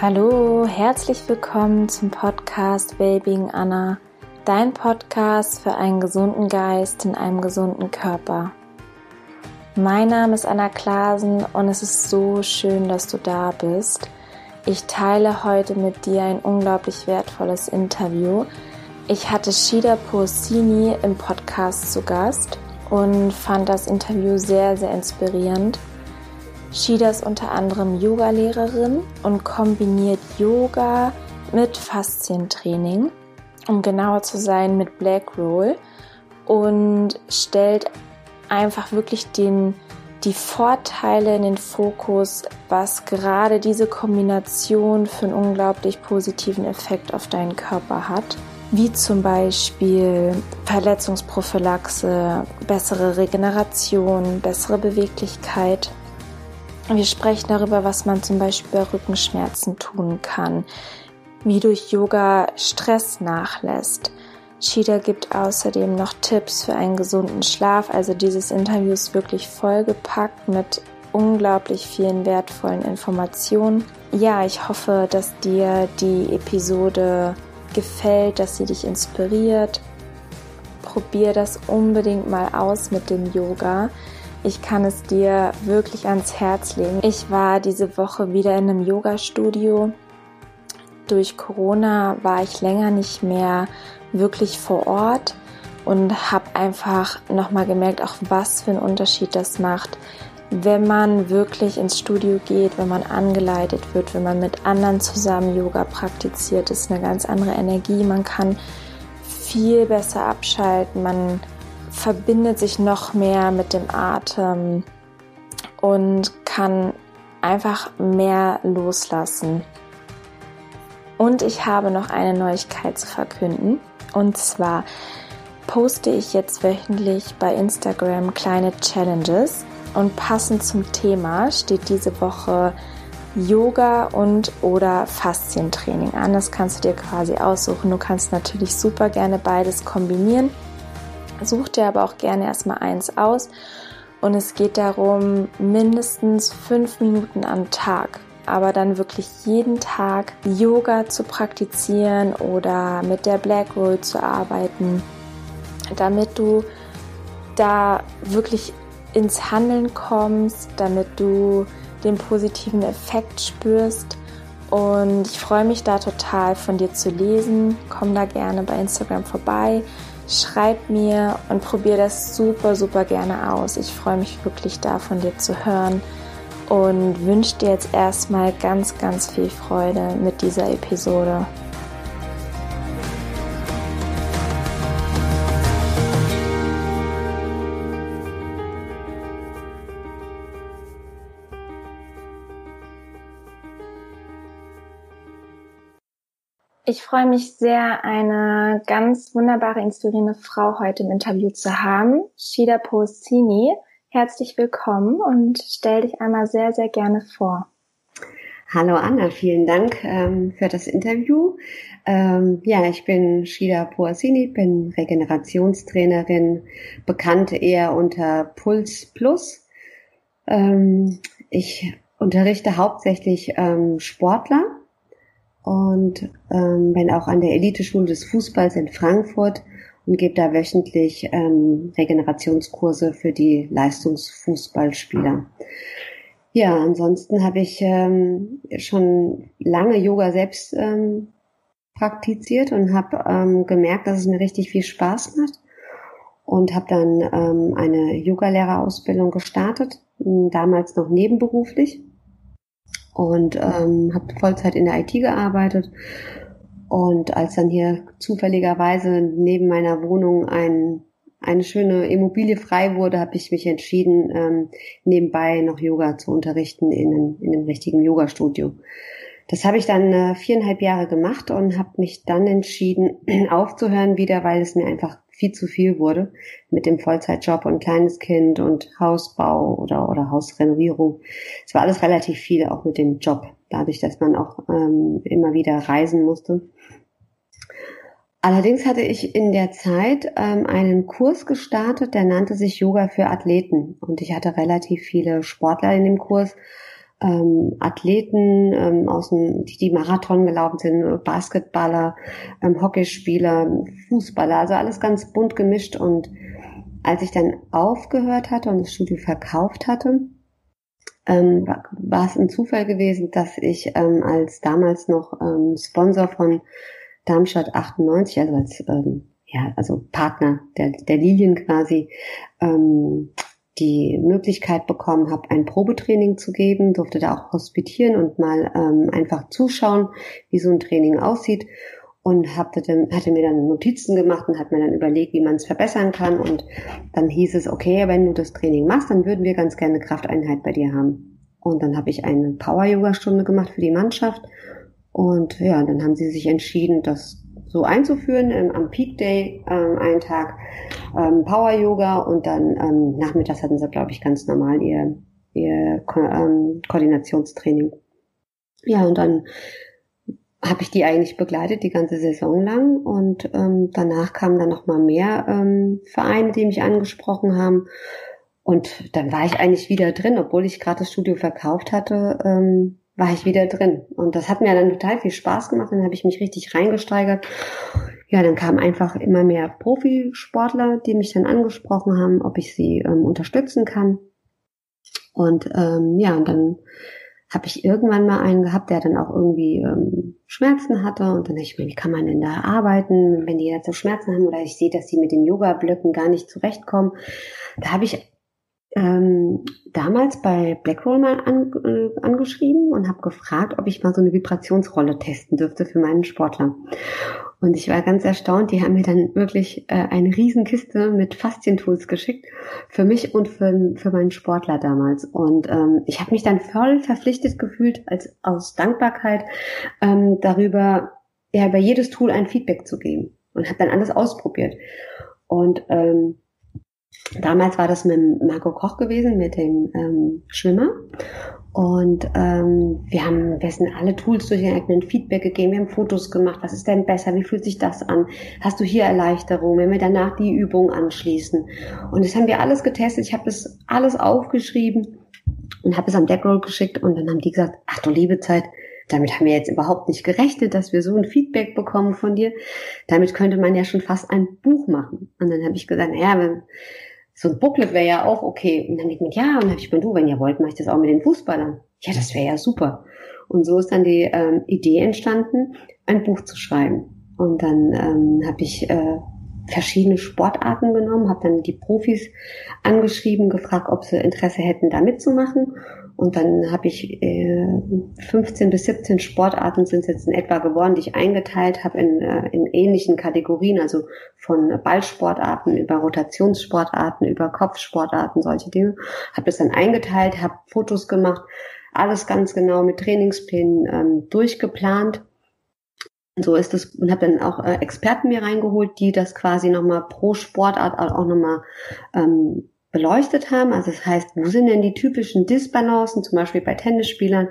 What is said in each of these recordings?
Hallo, herzlich willkommen zum Podcast Wellbeing Anna, dein Podcast für einen gesunden Geist in einem gesunden Körper. Mein Name ist Anna Klasen und es ist so schön, dass du da bist. Ich teile heute mit dir ein unglaublich wertvolles Interview. Ich hatte Shida Porcini im Podcast zu Gast und fand das Interview sehr, sehr inspirierend. Shida ist unter anderem Yogalehrerin und kombiniert Yoga mit Faszientraining, um genauer zu sein mit Black Roll und stellt einfach wirklich den, die Vorteile in den Fokus, was gerade diese Kombination für einen unglaublich positiven Effekt auf deinen Körper hat. Wie zum Beispiel Verletzungsprophylaxe, bessere Regeneration, bessere Beweglichkeit. Wir sprechen darüber, was man zum Beispiel bei Rückenschmerzen tun kann, wie durch Yoga Stress nachlässt, Shida gibt außerdem noch Tipps für einen gesunden Schlaf. Also dieses Interview ist wirklich vollgepackt mit unglaublich vielen wertvollen Informationen. Ja, ich hoffe, dass dir die Episode gefällt, dass sie dich inspiriert. Probier das unbedingt mal aus mit dem Yoga. Ich kann es dir wirklich ans Herz legen. Ich war diese Woche wieder in einem Yoga-Studio. Durch Corona war ich länger nicht mehr wirklich vor Ort und habe einfach nochmal gemerkt, auch was für einen Unterschied das macht, wenn man wirklich ins Studio geht, wenn man angeleitet wird, wenn man mit anderen zusammen Yoga praktiziert, ist eine ganz andere Energie. Man kann viel besser abschalten, man verbindet sich noch mehr mit dem Atem und kann einfach mehr loslassen. Und ich habe noch eine Neuigkeit zu verkünden. Und zwar poste ich jetzt wöchentlich bei Instagram kleine Challenges und passend zum Thema steht diese Woche Yoga und oder Faszientraining an. Das kannst du dir quasi aussuchen. Du kannst natürlich super gerne beides kombinieren. Such dir aber auch gerne erstmal eins aus. Und es geht darum, mindestens fünf Minuten am Tag aber dann wirklich jeden Tag Yoga zu praktizieren oder mit der Black Roll zu arbeiten, damit du da wirklich ins Handeln kommst, damit du den positiven Effekt spürst. Und ich freue mich da total von dir zu lesen. Komm da gerne bei Instagram vorbei. Schreib mir und probier das super, super gerne aus. Ich freue mich wirklich da von dir zu hören und wünsche dir jetzt erstmal ganz, ganz viel Freude mit dieser Episode. Ich freue mich sehr, eine ganz wunderbare, inspirierende Frau heute im Interview zu haben, Shida Postini. Herzlich willkommen und stell dich einmal sehr, sehr gerne vor. Hallo Anna, vielen Dank ähm, für das Interview. Ähm, ja, ich bin Shida Puasini, bin Regenerationstrainerin, bekannt eher unter Puls Plus. Ähm, ich unterrichte hauptsächlich ähm, Sportler und ähm, bin auch an der Eliteschule des Fußballs in Frankfurt und gebe da wöchentlich ähm, Regenerationskurse für die Leistungsfußballspieler. Ja, ansonsten habe ich ähm, schon lange Yoga selbst ähm, praktiziert und habe ähm, gemerkt, dass es mir richtig viel Spaß macht und habe dann ähm, eine Yogalehrerausbildung gestartet, damals noch nebenberuflich und ähm, habe Vollzeit in der IT gearbeitet und als dann hier zufälligerweise neben meiner Wohnung ein, eine schöne Immobilie frei wurde, habe ich mich entschieden, ähm, nebenbei noch Yoga zu unterrichten in einem, in einem richtigen Yoga-Studio. Das habe ich dann äh, viereinhalb Jahre gemacht und habe mich dann entschieden, aufzuhören wieder, weil es mir einfach viel zu viel wurde mit dem Vollzeitjob und kleines Kind und Hausbau oder, oder Hausrenovierung. Es war alles relativ viel, auch mit dem Job, dadurch, dass man auch ähm, immer wieder reisen musste. Allerdings hatte ich in der Zeit ähm, einen Kurs gestartet, der nannte sich Yoga für Athleten. Und ich hatte relativ viele Sportler in dem Kurs ähm, Athleten ähm, aus dem, die, die Marathon gelaufen sind, Basketballer, ähm, Hockeyspieler, Fußballer, also alles ganz bunt gemischt. Und als ich dann aufgehört hatte und das Studio verkauft hatte, ähm, war, war es ein Zufall gewesen, dass ich ähm, als damals noch ähm, Sponsor von Darmstadt 98, also als ähm, ja, also Partner der, der Lilien quasi, ähm, die Möglichkeit bekommen habe, ein Probetraining zu geben, durfte da auch hospitieren und mal ähm, einfach zuschauen, wie so ein Training aussieht und hatte, hatte mir dann Notizen gemacht und hat mir dann überlegt, wie man es verbessern kann und dann hieß es, okay, wenn du das Training machst, dann würden wir ganz gerne Krafteinheit bei dir haben. Und dann habe ich eine Power-Yoga-Stunde gemacht für die Mannschaft und ja, dann haben sie sich entschieden, das so einzuführen, ähm, am Peak Day ähm, einen Tag ähm, Power Yoga und dann ähm, nachmittags hatten sie, glaube ich, ganz normal ihr, ihr Ko ähm, Koordinationstraining. Ja, und dann habe ich die eigentlich begleitet die ganze Saison lang und ähm, danach kamen dann noch mal mehr ähm, Vereine, die mich angesprochen haben und dann war ich eigentlich wieder drin, obwohl ich gerade das Studio verkauft hatte, ähm, war ich wieder drin. Und das hat mir dann total viel Spaß gemacht. Dann habe ich mich richtig reingesteigert. Ja, dann kamen einfach immer mehr Profisportler, die mich dann angesprochen haben, ob ich sie ähm, unterstützen kann. Und ähm, ja, und dann habe ich irgendwann mal einen gehabt, der dann auch irgendwie ähm, Schmerzen hatte. Und dann dachte ich mir, wie kann man denn da arbeiten, wenn die so Schmerzen haben oder ich sehe, dass die mit den Yoga-Blöcken gar nicht zurechtkommen. Da habe ich ähm, damals bei Blackroll mal an, äh, angeschrieben und habe gefragt, ob ich mal so eine Vibrationsrolle testen dürfte für meinen Sportler. Und ich war ganz erstaunt, die haben mir dann wirklich äh, eine Riesenkiste mit Faszientools geschickt für mich und für, für meinen Sportler damals. Und ähm, ich habe mich dann voll verpflichtet gefühlt, als aus Dankbarkeit ähm, darüber, ja, über jedes Tool ein Feedback zu geben. Und habe dann alles ausprobiert. Und ähm, Damals war das mit Marco Koch gewesen, mit dem ähm, Schwimmer. Und ähm, wir haben, wir sind alle Tools durchgegangen, Feedback gegeben, wir haben Fotos gemacht, was ist denn besser, wie fühlt sich das an? Hast du hier Erleichterung, wenn wir danach die Übung anschließen? Und das haben wir alles getestet, ich habe das alles aufgeschrieben und habe es am Deckroll geschickt und dann haben die gesagt, ach du liebe Zeit, damit haben wir jetzt überhaupt nicht gerechnet, dass wir so ein Feedback bekommen von dir. Damit könnte man ja schon fast ein Buch machen. Und dann habe ich gesagt, naja, wenn, so ein Booklet wäre ja auch okay. Und dann denkt man, ja, und dann habe ich mir, du, wenn ihr wollt, mache ich das auch mit den Fußballern. Ja, das wäre ja super. Und so ist dann die ähm, Idee entstanden, ein Buch zu schreiben. Und dann ähm, habe ich äh, verschiedene Sportarten genommen, habe dann die Profis angeschrieben, gefragt, ob sie Interesse hätten, da mitzumachen. Und dann habe ich äh, 15 bis 17 Sportarten sind jetzt in etwa geworden, die ich eingeteilt habe in, äh, in ähnlichen Kategorien, also von Ballsportarten über Rotationssportarten, über Kopfsportarten, solche Dinge. Habe das dann eingeteilt, habe Fotos gemacht, alles ganz genau mit Trainingsplänen ähm, durchgeplant. So ist es und habe dann auch äh, Experten mir reingeholt, die das quasi nochmal pro Sportart auch nochmal ähm, beleuchtet haben. Also das heißt, wo sind denn die typischen Disbalancen, zum Beispiel bei Tennisspielern?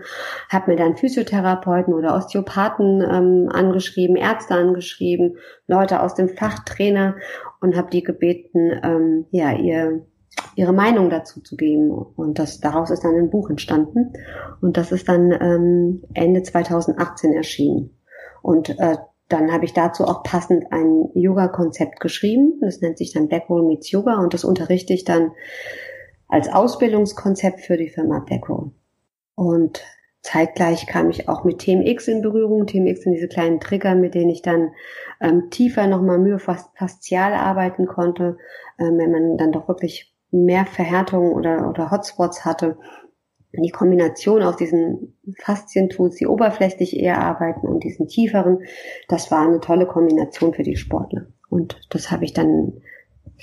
Habe mir dann Physiotherapeuten oder Osteopathen ähm, angeschrieben, Ärzte angeschrieben, Leute aus dem Fachtrainer und habe die gebeten, ähm, ja, ihr ihre Meinung dazu zu geben. Und das daraus ist dann ein Buch entstanden. Und das ist dann ähm, Ende 2018 erschienen. Und äh, dann habe ich dazu auch passend ein Yoga-Konzept geschrieben. Das nennt sich dann Blackroll Meets Yoga und das unterrichte ich dann als Ausbildungskonzept für die Firma Blackroll. Und zeitgleich kam ich auch mit TMX in Berührung. TMX sind diese kleinen Trigger, mit denen ich dann ähm, tiefer nochmal myofaszial arbeiten konnte, ähm, wenn man dann doch wirklich mehr Verhärtungen oder, oder Hotspots hatte die Kombination aus diesen Faszientools, die oberflächlich eher arbeiten und diesen tieferen, das war eine tolle Kombination für die Sportler. Und das habe ich dann,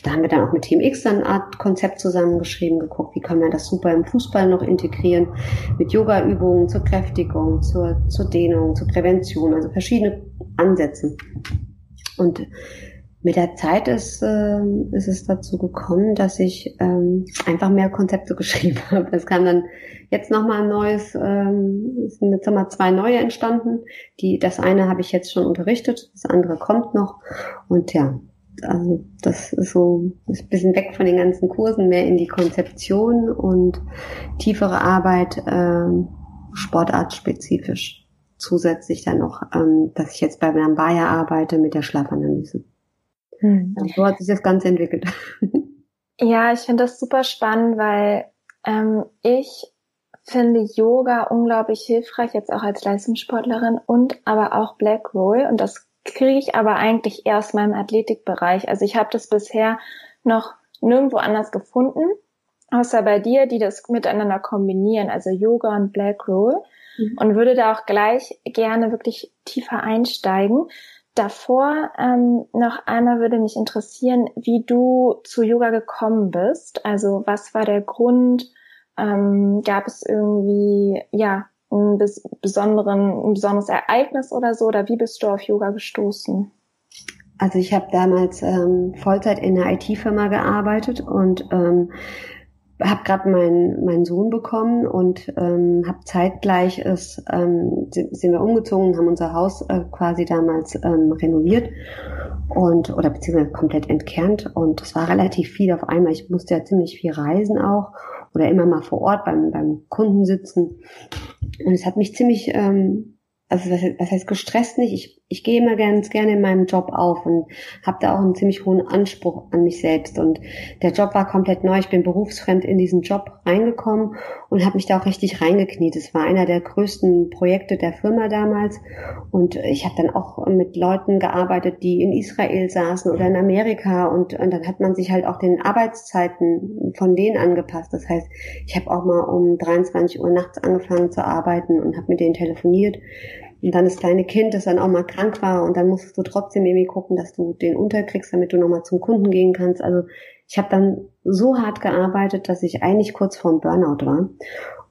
da haben wir dann auch mit Team X dann eine Art Konzept zusammengeschrieben, geguckt, wie kann man das super im Fußball noch integrieren, mit Yoga-Übungen zur Kräftigung, zur, zur Dehnung, zur Prävention, also verschiedene Ansätze. Und mit der Zeit ist, äh, ist es dazu gekommen, dass ich ähm, einfach mehr Konzepte geschrieben habe. Es kam dann jetzt nochmal ein neues, ähm, sind jetzt nochmal zwei neue entstanden. Die, das eine habe ich jetzt schon unterrichtet, das andere kommt noch. Und ja, Also das ist so ist ein bisschen weg von den ganzen Kursen, mehr in die Konzeption und tiefere Arbeit, ähm, sportartspezifisch. Zusätzlich dann noch, ähm, dass ich jetzt bei Lambaya arbeite mit der Schlafanalyse. Hm. So hat sich das Ganze entwickelt. Ja, ich finde das super spannend, weil ähm, ich finde Yoga unglaublich hilfreich, jetzt auch als Leistungssportlerin und aber auch Black Roll. Und das kriege ich aber eigentlich eher aus meinem Athletikbereich. Also ich habe das bisher noch nirgendwo anders gefunden, außer bei dir, die das miteinander kombinieren, also Yoga und Black Roll. Mhm. Und würde da auch gleich gerne wirklich tiefer einsteigen. Davor ähm, noch einmal würde mich interessieren, wie du zu Yoga gekommen bist. Also was war der Grund? Ähm, gab es irgendwie ja ein besonderen, ein besonderes Ereignis oder so? Oder wie bist du auf Yoga gestoßen? Also ich habe damals ähm, Vollzeit in einer IT-Firma gearbeitet und ähm, habe gerade meinen meinen Sohn bekommen und ähm, habe zeitgleich ist ähm, sind wir umgezogen, haben unser Haus äh, quasi damals ähm, renoviert und oder beziehungsweise komplett entkernt und es war relativ viel auf einmal. Ich musste ja ziemlich viel reisen auch oder immer mal vor Ort beim beim Kunden sitzen und es hat mich ziemlich ähm, also was, was heißt gestresst nicht, ich, ich gehe immer ganz gerne in meinem Job auf und habe da auch einen ziemlich hohen Anspruch an mich selbst. Und der Job war komplett neu, ich bin berufsfremd in diesen Job reingekommen und habe mich da auch richtig reingekniet. Es war einer der größten Projekte der Firma damals und ich habe dann auch mit Leuten gearbeitet, die in Israel saßen oder in Amerika und, und dann hat man sich halt auch den Arbeitszeiten von denen angepasst. Das heißt, ich habe auch mal um 23 Uhr nachts angefangen zu arbeiten und habe mit denen telefoniert und dann das kleine Kind, das dann auch mal krank war und dann musstest du trotzdem irgendwie gucken, dass du den unterkriegst, damit du nochmal zum Kunden gehen kannst. Also ich habe dann so hart gearbeitet, dass ich eigentlich kurz vorm Burnout war.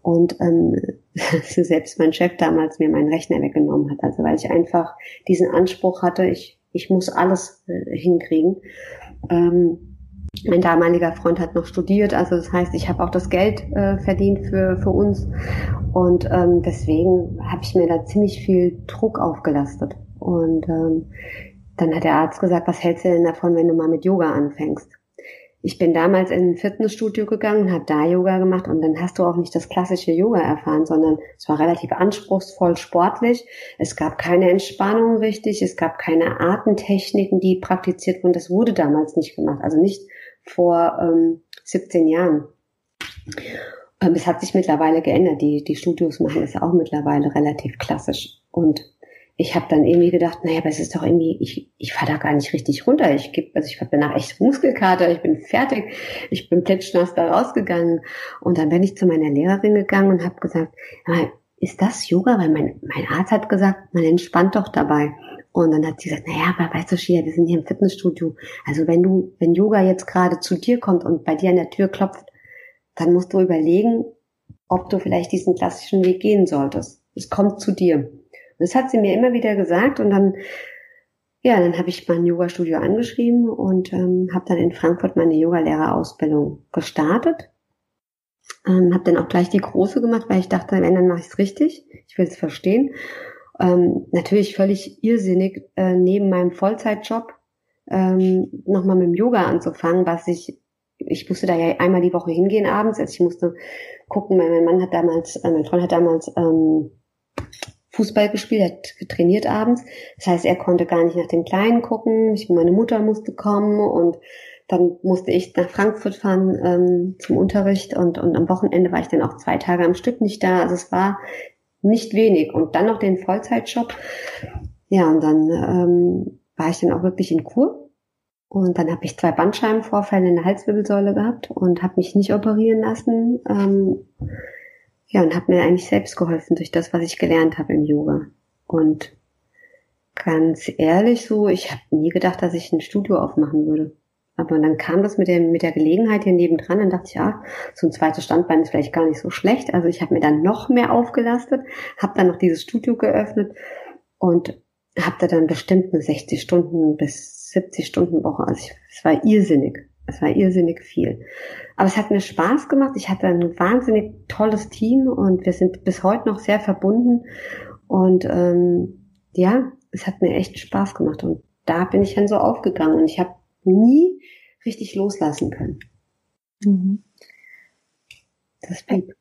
Und ähm, selbst mein Chef damals mir meinen Rechner weggenommen hat. Also weil ich einfach diesen Anspruch hatte, ich, ich muss alles äh, hinkriegen. Ähm, mein damaliger Freund hat noch studiert, also das heißt, ich habe auch das Geld äh, verdient für, für uns und ähm, deswegen habe ich mir da ziemlich viel Druck aufgelastet. Und ähm, dann hat der Arzt gesagt, was hältst du denn davon, wenn du mal mit Yoga anfängst? Ich bin damals in ein Fitnessstudio gegangen, habe da Yoga gemacht und dann hast du auch nicht das klassische Yoga erfahren, sondern es war relativ anspruchsvoll sportlich. Es gab keine Entspannung richtig, es gab keine Atemtechniken, die praktiziert wurden. Das wurde damals nicht gemacht, also nicht vor ähm, 17 Jahren. Ähm, es hat sich mittlerweile geändert. Die, die Studios machen es auch mittlerweile relativ klassisch. Und ich habe dann irgendwie gedacht, naja, aber es ist doch irgendwie, ich, ich fahre da gar nicht richtig runter. Ich gebe, also ich habe danach echt Muskelkater, ich bin fertig, ich bin plitschnass da rausgegangen. Und dann bin ich zu meiner Lehrerin gegangen und habe gesagt, ist das Yoga? Weil mein, mein Arzt hat gesagt, man entspannt doch dabei. Und dann hat sie gesagt, naja, aber weißt du, Shia, wir sind hier im Fitnessstudio. Also wenn du, wenn Yoga jetzt gerade zu dir kommt und bei dir an der Tür klopft, dann musst du überlegen, ob du vielleicht diesen klassischen Weg gehen solltest. Es kommt zu dir. Und das hat sie mir immer wieder gesagt und dann, ja, dann habe ich mein Yoga-Studio angeschrieben und ähm, habe dann in Frankfurt meine Yogalehrerausbildung gestartet. Ähm, habe dann auch gleich die große gemacht, weil ich dachte, wenn, dann mache ich es richtig. Ich will es verstehen ähm, natürlich völlig irrsinnig, äh, neben meinem Vollzeitjob ähm, nochmal mit dem Yoga anzufangen, was ich, ich musste da ja einmal die Woche hingehen abends, also ich musste gucken, mein, Mann hat damals, äh, mein Freund hat damals ähm, Fußball gespielt, hat trainiert abends. Das heißt, er konnte gar nicht nach den Kleinen gucken. Ich, meine Mutter musste kommen und dann musste ich nach Frankfurt fahren ähm, zum Unterricht und, und am Wochenende war ich dann auch zwei Tage am Stück nicht da. Also es war nicht wenig. Und dann noch den Vollzeitjob. Ja, und dann ähm, war ich dann auch wirklich in Kur. Und dann habe ich zwei Bandscheibenvorfälle in der Halswirbelsäule gehabt und habe mich nicht operieren lassen. Ähm, ja, und habe mir eigentlich selbst geholfen durch das, was ich gelernt habe im Yoga. Und ganz ehrlich so, ich habe nie gedacht, dass ich ein Studio aufmachen würde. Aber dann kam das mit der, mit der Gelegenheit hier nebendran, dann dachte ich, ja, so ein zweites Standbein ist vielleicht gar nicht so schlecht. Also ich habe mir dann noch mehr aufgelastet, habe dann noch dieses Studio geöffnet und habe da dann bestimmt eine 60 Stunden bis 70 Stunden Woche. Also ich, es war irrsinnig. Es war irrsinnig viel. Aber es hat mir Spaß gemacht. Ich hatte ein wahnsinnig tolles Team und wir sind bis heute noch sehr verbunden. Und ähm, ja, es hat mir echt Spaß gemacht. Und da bin ich dann so aufgegangen. Und ich habe nie richtig loslassen können. Mhm. Das blieb.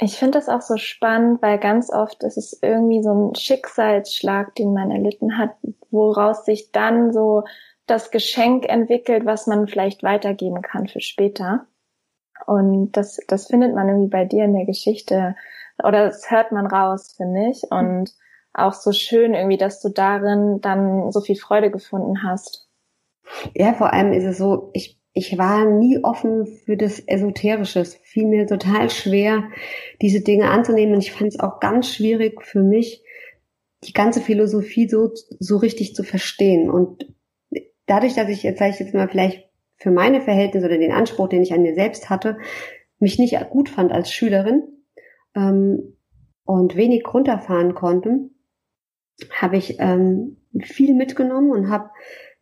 Ich finde das auch so spannend, weil ganz oft ist es irgendwie so ein Schicksalsschlag, den man erlitten hat, woraus sich dann so das Geschenk entwickelt, was man vielleicht weitergeben kann für später. Und das, das findet man irgendwie bei dir in der Geschichte oder das hört man raus, finde ich. Und auch so schön irgendwie, dass du darin dann so viel Freude gefunden hast. Ja, vor allem ist es so, ich, ich war nie offen für das Esoterische. Es fiel mir total schwer, diese Dinge anzunehmen. Und ich fand es auch ganz schwierig für mich, die ganze Philosophie so, so richtig zu verstehen. Und dadurch, dass ich jetzt, sage ich jetzt mal, vielleicht für meine Verhältnisse oder den Anspruch, den ich an mir selbst hatte, mich nicht gut fand als Schülerin ähm, und wenig runterfahren konnte, habe ich ähm, viel mitgenommen und habe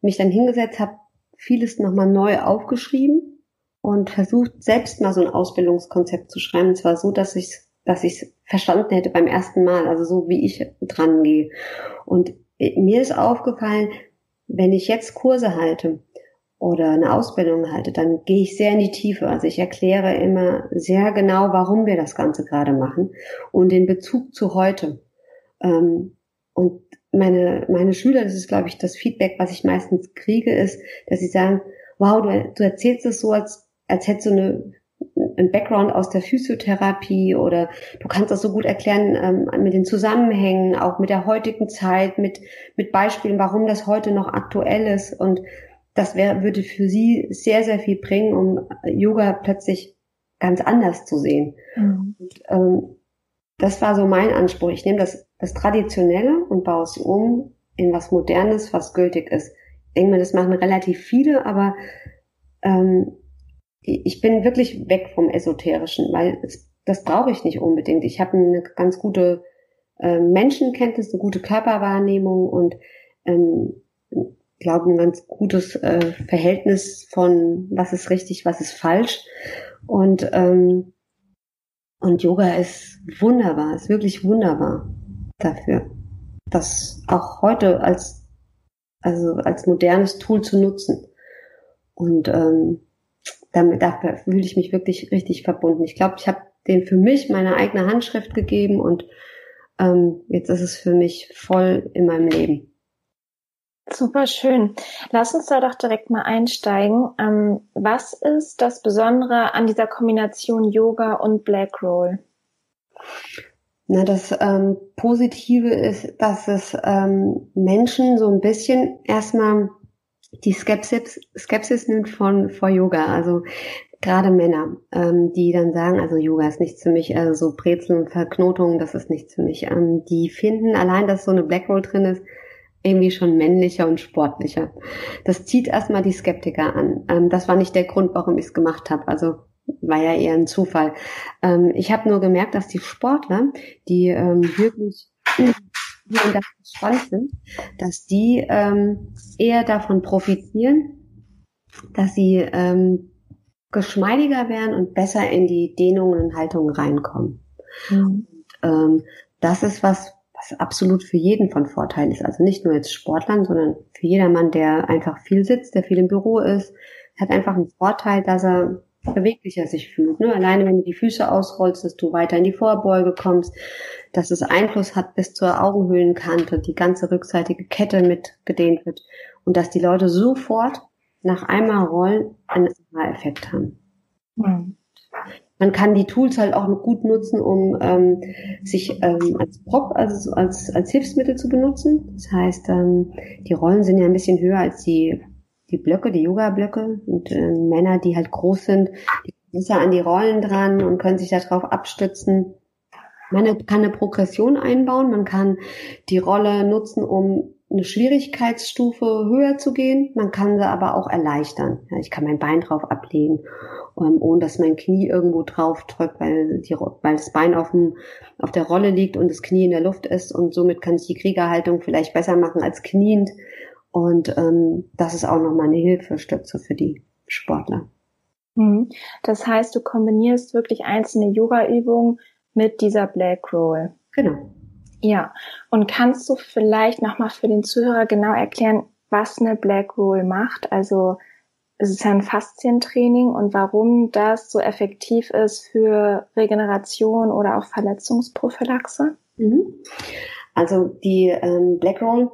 mich dann hingesetzt, habe vieles nochmal neu aufgeschrieben und versucht, selbst mal so ein Ausbildungskonzept zu schreiben. Und zwar so, dass ich dass ich es verstanden hätte beim ersten Mal, also so wie ich dran gehe. Und mir ist aufgefallen, wenn ich jetzt Kurse halte oder eine Ausbildung halte, dann gehe ich sehr in die Tiefe. Also ich erkläre immer sehr genau, warum wir das Ganze gerade machen und den Bezug zu heute. Ähm, und meine, meine Schüler, das ist, glaube ich, das Feedback, was ich meistens kriege, ist, dass sie sagen, wow, du, du erzählst es so, als, als hättest du eine, ein Background aus der Physiotherapie oder du kannst das so gut erklären ähm, mit den Zusammenhängen, auch mit der heutigen Zeit, mit, mit Beispielen, warum das heute noch aktuell ist. Und das wär, würde für sie sehr, sehr viel bringen, um Yoga plötzlich ganz anders zu sehen. Mhm. Und, ähm, das war so mein Anspruch. Ich nehme das, das Traditionelle und baue es um in was Modernes, was gültig ist. Ich denke mal, das machen relativ viele, aber ähm, ich bin wirklich weg vom Esoterischen, weil es, das brauche ich nicht unbedingt. Ich habe eine ganz gute äh, Menschenkenntnis, eine gute Körperwahrnehmung und ähm, glaube ein ganz gutes äh, Verhältnis von was ist richtig, was ist falsch. Und ähm, und Yoga ist wunderbar, ist wirklich wunderbar dafür, das auch heute als, also als modernes Tool zu nutzen. Und ähm, damit dafür fühle ich mich wirklich richtig verbunden. Ich glaube, ich habe den für mich meine eigene Handschrift gegeben und ähm, jetzt ist es für mich voll in meinem Leben. Super schön. Lass uns da doch direkt mal einsteigen. Ähm, was ist das Besondere an dieser Kombination Yoga und Black Roll? Na, das ähm, Positive ist, dass es ähm, Menschen so ein bisschen erstmal die Skepsis, Skepsis nimmt von vor Yoga. Also gerade Männer, ähm, die dann sagen, also Yoga ist nichts für mich, also so Brezeln und Verknotungen, das ist nichts für mich. Ähm, die finden allein, dass so eine Black Roll drin ist, irgendwie schon männlicher und sportlicher. Das zieht erstmal die Skeptiker an. Ähm, das war nicht der Grund, warum ich es gemacht habe. Also war ja eher ein Zufall. Ähm, ich habe nur gemerkt, dass die Sportler, die ähm, wirklich und das spannend sind, dass die ähm, eher davon profitieren, dass sie ähm, geschmeidiger werden und besser in die Dehnungen und Haltungen reinkommen. Mhm. Und, ähm, das ist was, was absolut für jeden von Vorteil ist. Also nicht nur jetzt Sportlern, sondern für jedermann, der einfach viel sitzt, der viel im Büro ist, hat einfach einen Vorteil, dass er beweglicher sich fühlt. Ne? Alleine wenn du die Füße ausrollst, dass du weiter in die Vorbeuge kommst, dass es Einfluss hat bis zur Augenhöhlenkante, die ganze rückseitige Kette mitgedehnt wird und dass die Leute sofort nach einmal rollen einen Effekt haben. Mhm. Man kann die Tools halt auch gut nutzen, um ähm, sich ähm, als Prop, also als, als Hilfsmittel zu benutzen. Das heißt, ähm, die Rollen sind ja ein bisschen höher als die, die Blöcke, die Yoga-Blöcke. Und äh, Männer, die halt groß sind, die besser an die Rollen dran und können sich darauf abstützen. Man kann eine Progression einbauen, man kann die Rolle nutzen, um eine Schwierigkeitsstufe höher zu gehen. Man kann sie aber auch erleichtern. Ja, ich kann mein Bein drauf ablegen ähm, ohne dass mein Knie irgendwo drauf drückt, weil, die, weil das Bein auf, dem, auf der Rolle liegt und das Knie in der Luft ist und somit kann ich die Kriegerhaltung vielleicht besser machen als kniend. Und ähm, das ist auch nochmal eine Hilfestütze für die Sportler. Mhm. Das heißt, du kombinierst wirklich einzelne Yoga-Übungen mit dieser Black Roll. Genau. Ja. Und kannst du vielleicht nochmal für den Zuhörer genau erklären, was eine Black Roll macht? Also es ist ja ein Faszientraining und warum das so effektiv ist für Regeneration oder auch Verletzungsprophylaxe? Mhm. Also die ähm, Black Roll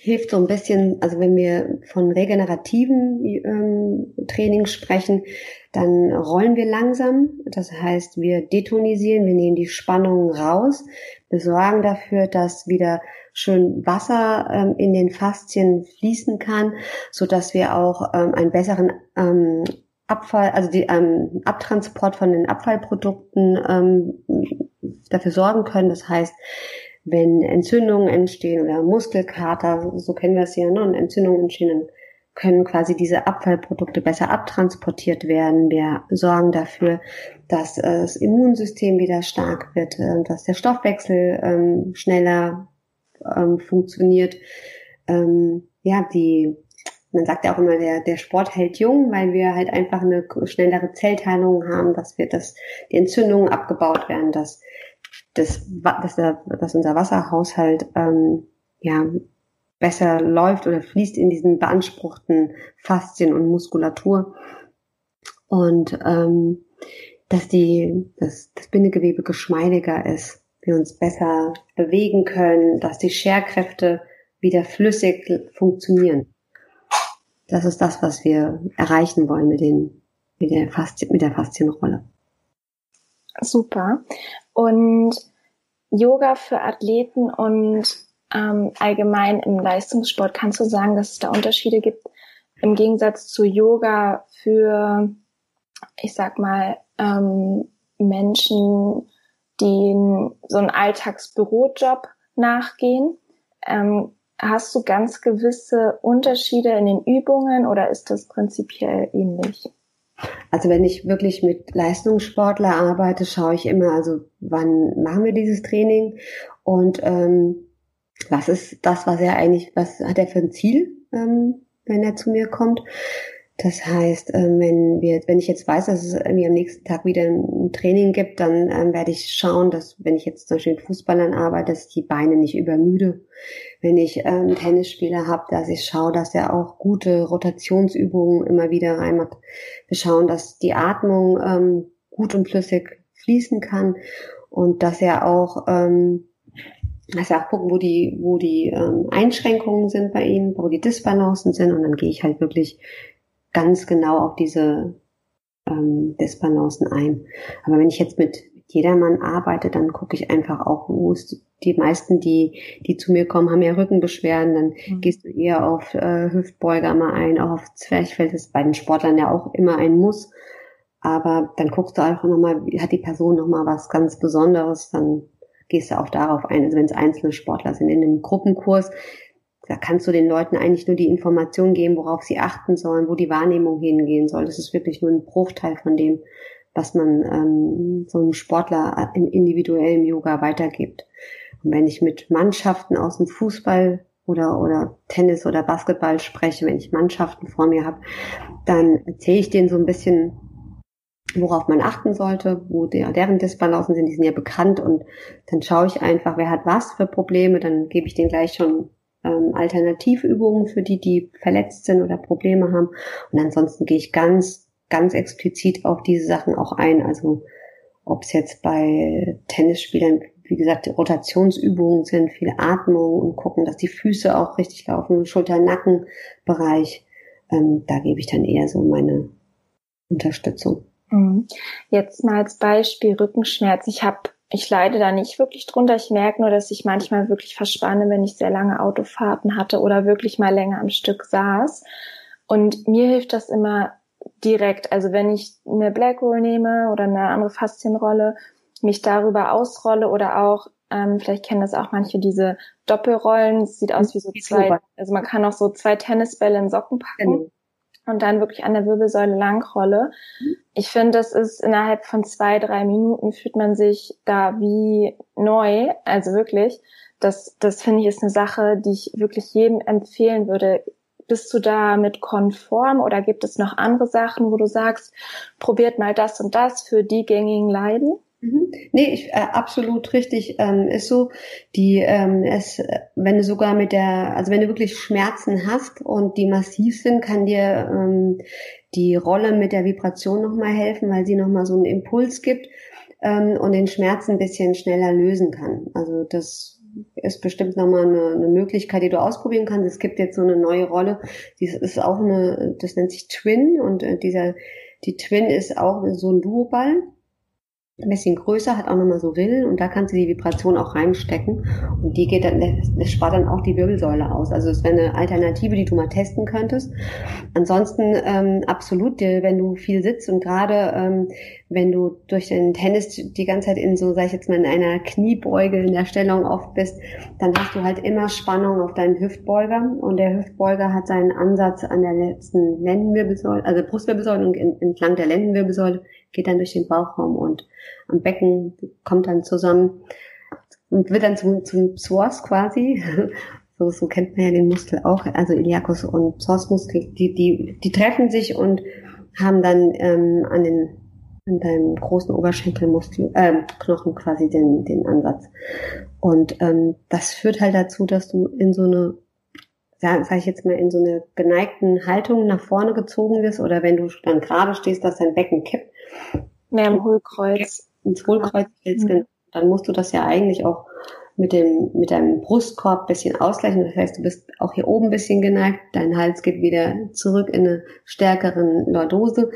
hilft so ein bisschen, also wenn wir von regenerativen ähm, Training sprechen, dann rollen wir langsam. Das heißt, wir detonisieren, wir nehmen die Spannung raus. Wir sorgen dafür, dass wieder schön Wasser ähm, in den Faszien fließen kann, so dass wir auch ähm, einen besseren ähm, Abfall, also die ähm, Abtransport von den Abfallprodukten ähm, dafür sorgen können. Das heißt, wenn Entzündungen entstehen oder Muskelkater, so kennen wir es ja, ne, und Entzündungen entstehen, dann können quasi diese Abfallprodukte besser abtransportiert werden. Wir sorgen dafür, dass äh, das Immunsystem wieder stark wird, äh, dass der Stoffwechsel ähm, schneller ähm, funktioniert. Ähm, ja, die, man sagt ja auch immer, der, der Sport hält jung, weil wir halt einfach eine schnellere Zellteilung haben, dass wir, dass die Entzündungen abgebaut werden, dass dass, dass, der, dass unser Wasserhaushalt ähm, ja besser läuft oder fließt in diesen beanspruchten Faszien und Muskulatur und ähm, dass die dass das Bindegewebe geschmeidiger ist, wir uns besser bewegen können, dass die Scherkräfte wieder flüssig funktionieren. Das ist das, was wir erreichen wollen mit den mit der Faszien, mit der Faszienrolle. Super. Und Yoga für Athleten und ähm, allgemein im Leistungssport, kannst du sagen, dass es da Unterschiede gibt im Gegensatz zu Yoga für, ich sag mal, ähm, Menschen, die so einen Alltagsbürojob nachgehen? Ähm, hast du ganz gewisse Unterschiede in den Übungen oder ist das prinzipiell ähnlich? Also wenn ich wirklich mit Leistungssportler arbeite, schaue ich immer, also wann machen wir dieses Training und ähm, was ist das, was er eigentlich, was hat er für ein Ziel, ähm, wenn er zu mir kommt. Das heißt, ähm, wenn wir, wenn ich jetzt weiß, dass es irgendwie am nächsten Tag wieder ein Training gibt, dann ähm, werde ich schauen, dass wenn ich jetzt zum Beispiel mit Fußballern arbeite, dass ich die Beine nicht übermüde. Wenn ich ähm, Tennisspieler habe, dass ich schaue, dass er auch gute Rotationsübungen immer wieder reinmacht. Wir schauen, dass die Atmung ähm, gut und flüssig fließen kann und dass er auch ähm, dass er auch gucken, wo die, wo die ähm, Einschränkungen sind bei ihnen, wo die Disbalancen sind und dann gehe ich halt wirklich ganz genau auf diese ähm, Disbalancen ein. Aber wenn ich jetzt mit jedermann arbeite, dann gucke ich einfach auch, wo ist die meisten, die, die zu mir kommen, haben ja Rückenbeschwerden, dann mhm. gehst du eher auf äh, Hüftbeuger mal ein, auch auf Zwerchfell, das ist bei den Sportlern ja auch immer ein Muss. Aber dann guckst du einfach nochmal, hat die Person nochmal was ganz Besonderes, dann gehst du auch darauf ein. Also wenn es einzelne Sportler sind. In einem Gruppenkurs da kannst du den Leuten eigentlich nur die Information geben, worauf sie achten sollen, wo die Wahrnehmung hingehen soll. Das ist wirklich nur ein Bruchteil von dem, was man ähm, so einem Sportler im individuellen Yoga weitergibt. Und wenn ich mit Mannschaften aus dem Fußball oder, oder Tennis oder Basketball spreche, wenn ich Mannschaften vor mir habe, dann erzähle ich denen so ein bisschen, worauf man achten sollte, wo der, deren Disbalancen sind, die sind ja bekannt und dann schaue ich einfach, wer hat was für Probleme, dann gebe ich denen gleich schon ähm, Alternativübungen für die, die verletzt sind oder Probleme haben. Und ansonsten gehe ich ganz, ganz explizit auf diese Sachen auch ein. Also ob es jetzt bei Tennisspielern, wie gesagt, Rotationsübungen sind, viel Atmung und gucken, dass die Füße auch richtig laufen, Schulter-Nacken-Bereich. Ähm, da gebe ich dann eher so meine Unterstützung. Mhm. Jetzt mal als Beispiel Rückenschmerz. Ich habe ich leide da nicht wirklich drunter. Ich merke nur, dass ich manchmal wirklich verspanne, wenn ich sehr lange Autofahrten hatte oder wirklich mal länger am Stück saß. Und mir hilft das immer direkt. Also wenn ich eine Black Roll nehme oder eine andere Faszienrolle, mich darüber ausrolle oder auch, ähm, vielleicht kennen das auch manche, diese Doppelrollen. Es sieht aus wie so zwei, also man kann auch so zwei Tennisbälle in Socken packen. Und dann wirklich an der Wirbelsäule langrolle. Mhm. Ich finde, das ist innerhalb von zwei, drei Minuten fühlt man sich da wie neu. Also wirklich, das, das finde ich ist eine Sache, die ich wirklich jedem empfehlen würde. Bist du da mit konform oder gibt es noch andere Sachen, wo du sagst, probiert mal das und das für die gängigen Leiden? Mhm. Nee, ich, äh, absolut richtig. Ähm, ist so, die ähm, es, wenn du sogar mit der, also wenn du wirklich Schmerzen hast und die massiv sind, kann dir ähm, die Rolle mit der Vibration nochmal helfen, weil sie nochmal so einen Impuls gibt ähm, und den Schmerz ein bisschen schneller lösen kann. Also das ist bestimmt nochmal eine, eine Möglichkeit, die du ausprobieren kannst. Es gibt jetzt so eine neue Rolle, die ist auch eine, das nennt sich Twin und äh, dieser, die Twin ist auch so ein Duoball ein bisschen größer, hat auch nochmal so Rillen und da kannst du die Vibration auch reinstecken und die geht dann, das spart dann auch die Wirbelsäule aus. Also es wäre eine Alternative, die du mal testen könntest. Ansonsten ähm, absolut, wenn du viel sitzt und gerade ähm, wenn du durch den Tennis die ganze Zeit in so, sag ich jetzt mal, in einer Kniebeuge in der Stellung oft bist, dann hast du halt immer Spannung auf deinen Hüftbeuger und der Hüftbeuger hat seinen Ansatz an der letzten Lendenwirbelsäule, also Brustwirbelsäule und entlang der Lendenwirbelsäule geht dann durch den Bauchraum und am Becken kommt dann zusammen und wird dann zum, zum Psoas quasi. So, so kennt man ja den Muskel auch, also Iliacus und Psoasmuskel, die, die, die treffen sich und haben dann ähm, an den an deinem großen Oberschenkelmuskel, äh, Knochen quasi den, den Ansatz. Und ähm, das führt halt dazu, dass du in so eine, sag, sag ich jetzt mal, in so eine geneigten Haltung nach vorne gezogen wirst oder wenn du dann gerade stehst, dass dein Becken kippt, Mehr im Hohlkreuz. Ins Hohlkreuz fällst, mhm. dann musst du das ja eigentlich auch mit dem, mit deinem Brustkorb bisschen ausgleichen. Das heißt, du bist auch hier oben ein bisschen geneigt. Dein Hals geht wieder zurück in eine stärkeren Lordose.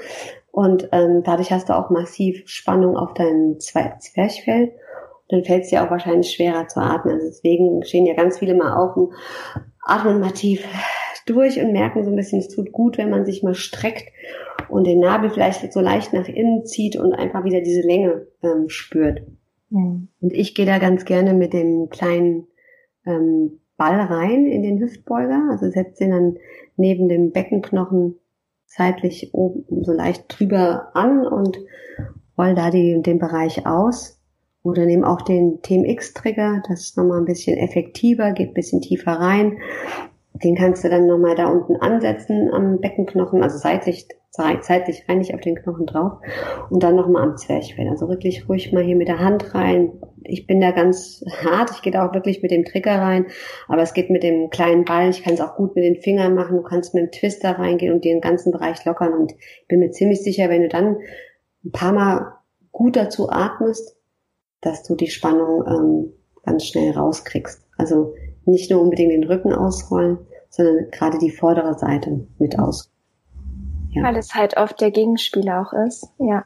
Und ähm, dadurch hast du auch massiv Spannung auf deinem Zwerchfell. Dann fällt es dir auch wahrscheinlich schwerer zu atmen. Also deswegen stehen ja ganz viele mal auf und atmen mal tief durch und merken so ein bisschen, es tut gut, wenn man sich mal streckt und den Nabel vielleicht so leicht nach innen zieht und einfach wieder diese Länge ähm, spürt. Mhm. Und ich gehe da ganz gerne mit dem kleinen ähm, Ball rein in den Hüftbeuger, also setze den dann neben dem Beckenknochen seitlich oben so leicht drüber an und roll da die, den Bereich aus. Oder nehme auch den TMX-Trigger, das ist nochmal ein bisschen effektiver, geht ein bisschen tiefer rein. Den kannst du dann nochmal da unten ansetzen am Beckenknochen, also seitlich zeitlich eigentlich auf den Knochen drauf und dann nochmal am Zwerchfell. Also wirklich ruhig mal hier mit der Hand rein. Ich bin da ganz hart, ich gehe da auch wirklich mit dem Trigger rein, aber es geht mit dem kleinen Ball. Ich kann es auch gut mit den Fingern machen. Du kannst mit dem Twister reingehen und den ganzen Bereich lockern und ich bin mir ziemlich sicher, wenn du dann ein paar Mal gut dazu atmest, dass du die Spannung ähm, ganz schnell rauskriegst. Also nicht nur unbedingt den Rücken ausrollen, sondern gerade die vordere Seite mit aus. Ja. Weil es halt oft der Gegenspieler auch ist. Ja.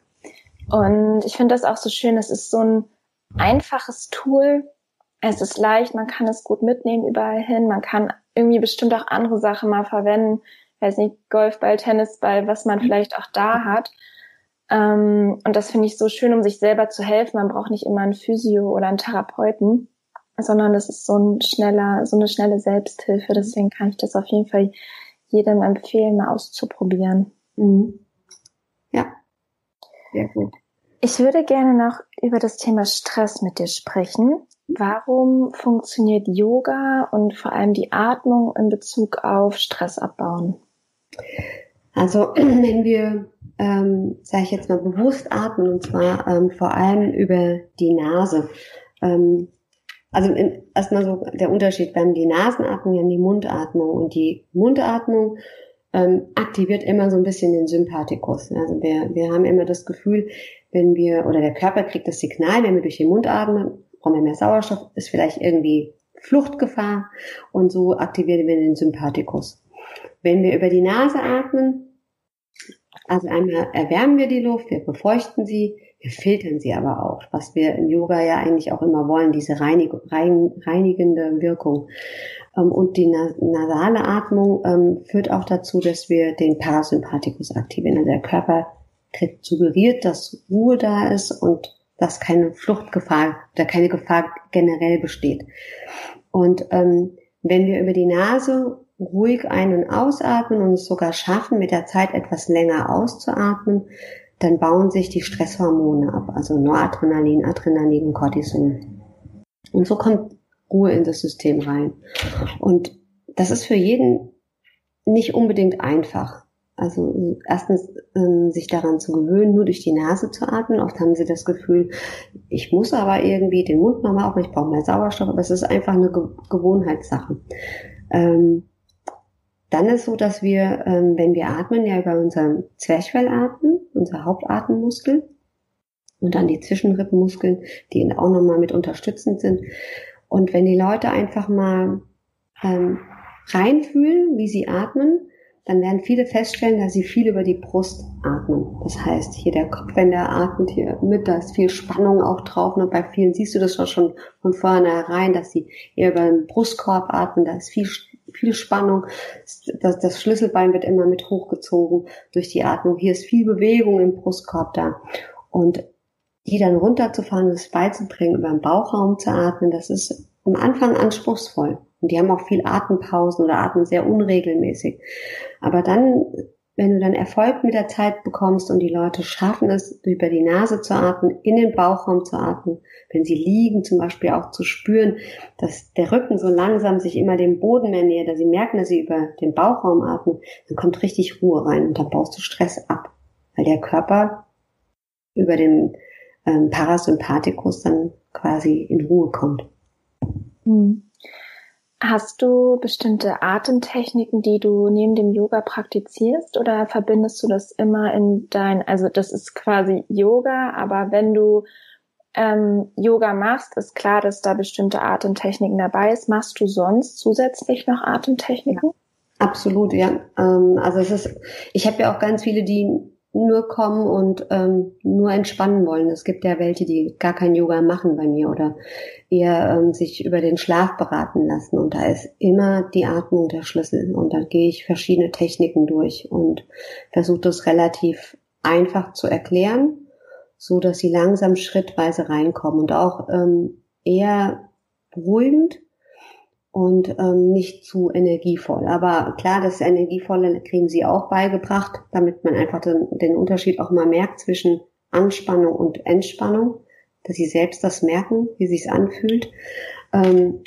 Und ich finde das auch so schön. Es ist so ein einfaches Tool. Es ist leicht, man kann es gut mitnehmen überall hin. Man kann irgendwie bestimmt auch andere Sachen mal verwenden. weiß nicht, Golfball, Tennisball, was man vielleicht auch da hat. Ähm, und das finde ich so schön, um sich selber zu helfen. Man braucht nicht immer einen Physio oder einen Therapeuten, sondern das ist so ein schneller, so eine schnelle Selbsthilfe. Deswegen kann ich das auf jeden Fall jedem empfehlen, mal auszuprobieren. Mhm. Ja, sehr gut. Ich würde gerne noch über das Thema Stress mit dir sprechen. Warum funktioniert Yoga und vor allem die Atmung in Bezug auf Stress abbauen? Also wenn wir, ähm, sage ich jetzt mal, bewusst atmen und zwar ähm, vor allem über die Nase. Ähm, also erstmal so der Unterschied, wir haben die Nasenatmung und die Mundatmung und die Mundatmung ähm, aktiviert immer so ein bisschen den Sympathikus. Also wir, wir haben immer das Gefühl, wenn wir, oder der Körper kriegt das Signal, wenn wir durch den Mund atmen, brauchen wir mehr Sauerstoff, ist vielleicht irgendwie Fluchtgefahr und so aktivieren wir den Sympathikus. Wenn wir über die Nase atmen, also einmal erwärmen wir die Luft, wir befeuchten sie, wir filtern sie aber auch, was wir im Yoga ja eigentlich auch immer wollen, diese reinig, rein, reinigende Wirkung. Ähm, und die nasale Atmung ähm, führt auch dazu, dass wir den Parasympathikus aktivieren. Also der Körper suggeriert, dass Ruhe da ist und dass keine Fluchtgefahr oder keine Gefahr generell besteht. Und ähm, wenn wir über die Nase ruhig ein- und ausatmen und es sogar schaffen, mit der Zeit etwas länger auszuatmen, dann bauen sich die Stresshormone ab, also Noradrenalin, Adrenalin und Cortison. Und so kommt Ruhe in das System rein. Und das ist für jeden nicht unbedingt einfach. Also erstens ähm, sich daran zu gewöhnen, nur durch die Nase zu atmen. Oft haben sie das Gefühl, ich muss aber irgendwie den Mund nochmal aufmachen, ich brauche mehr Sauerstoff, aber es ist einfach eine Ge Gewohnheitssache. Ähm, dann ist so, dass wir, ähm, wenn wir atmen, ja über unseren Zwerchfell atmen, unser Hauptatemmuskel und dann die Zwischenrippenmuskeln, die auch nochmal mit unterstützend sind. Und wenn die Leute einfach mal ähm, reinfühlen, wie sie atmen, dann werden viele feststellen, dass sie viel über die Brust atmen. Das heißt, hier der Kopf, wenn der atmet hier mit, da ist viel Spannung auch drauf. Und bei vielen siehst du das schon von vornherein, dass sie eher über den Brustkorb atmen, da ist viel, viel Spannung. Das, das Schlüsselbein wird immer mit hochgezogen durch die Atmung. Hier ist viel Bewegung im Brustkorb da. Und die dann runterzufahren, das beizubringen, über den Bauchraum zu atmen, das ist am Anfang anspruchsvoll. Und die haben auch viel Atempausen oder atmen sehr unregelmäßig. Aber dann, wenn du dann Erfolg mit der Zeit bekommst und die Leute schaffen es, über die Nase zu atmen, in den Bauchraum zu atmen, wenn sie liegen zum Beispiel auch zu spüren, dass der Rücken so langsam sich immer dem Boden mehr nähert, dass sie merken, dass sie über den Bauchraum atmen, dann kommt richtig Ruhe rein und dann baust du Stress ab. Weil der Körper über den ähm, Parasympathikus dann quasi in Ruhe kommt. Hm. Hast du bestimmte Atemtechniken, die du neben dem Yoga praktizierst oder verbindest du das immer in dein, also das ist quasi Yoga, aber wenn du ähm, Yoga machst, ist klar, dass da bestimmte Atemtechniken dabei ist. Machst du sonst zusätzlich noch Atemtechniken? Ja, absolut, ja. Ähm, also es ist, ich habe ja auch ganz viele, die nur kommen und ähm, nur entspannen wollen. Es gibt ja welche, die gar kein Yoga machen bei mir oder eher ähm, sich über den Schlaf beraten lassen. Und da ist immer die Atmung der Schlüssel. Und da gehe ich verschiedene Techniken durch und versuche das relativ einfach zu erklären, so dass sie langsam schrittweise reinkommen und auch ähm, eher beruhigend und ähm, nicht zu energievoll. Aber klar, das Energievolle kriegen sie auch beigebracht, damit man einfach den, den Unterschied auch mal merkt zwischen Anspannung und Entspannung, dass sie selbst das merken, wie sich's anfühlt. Ähm,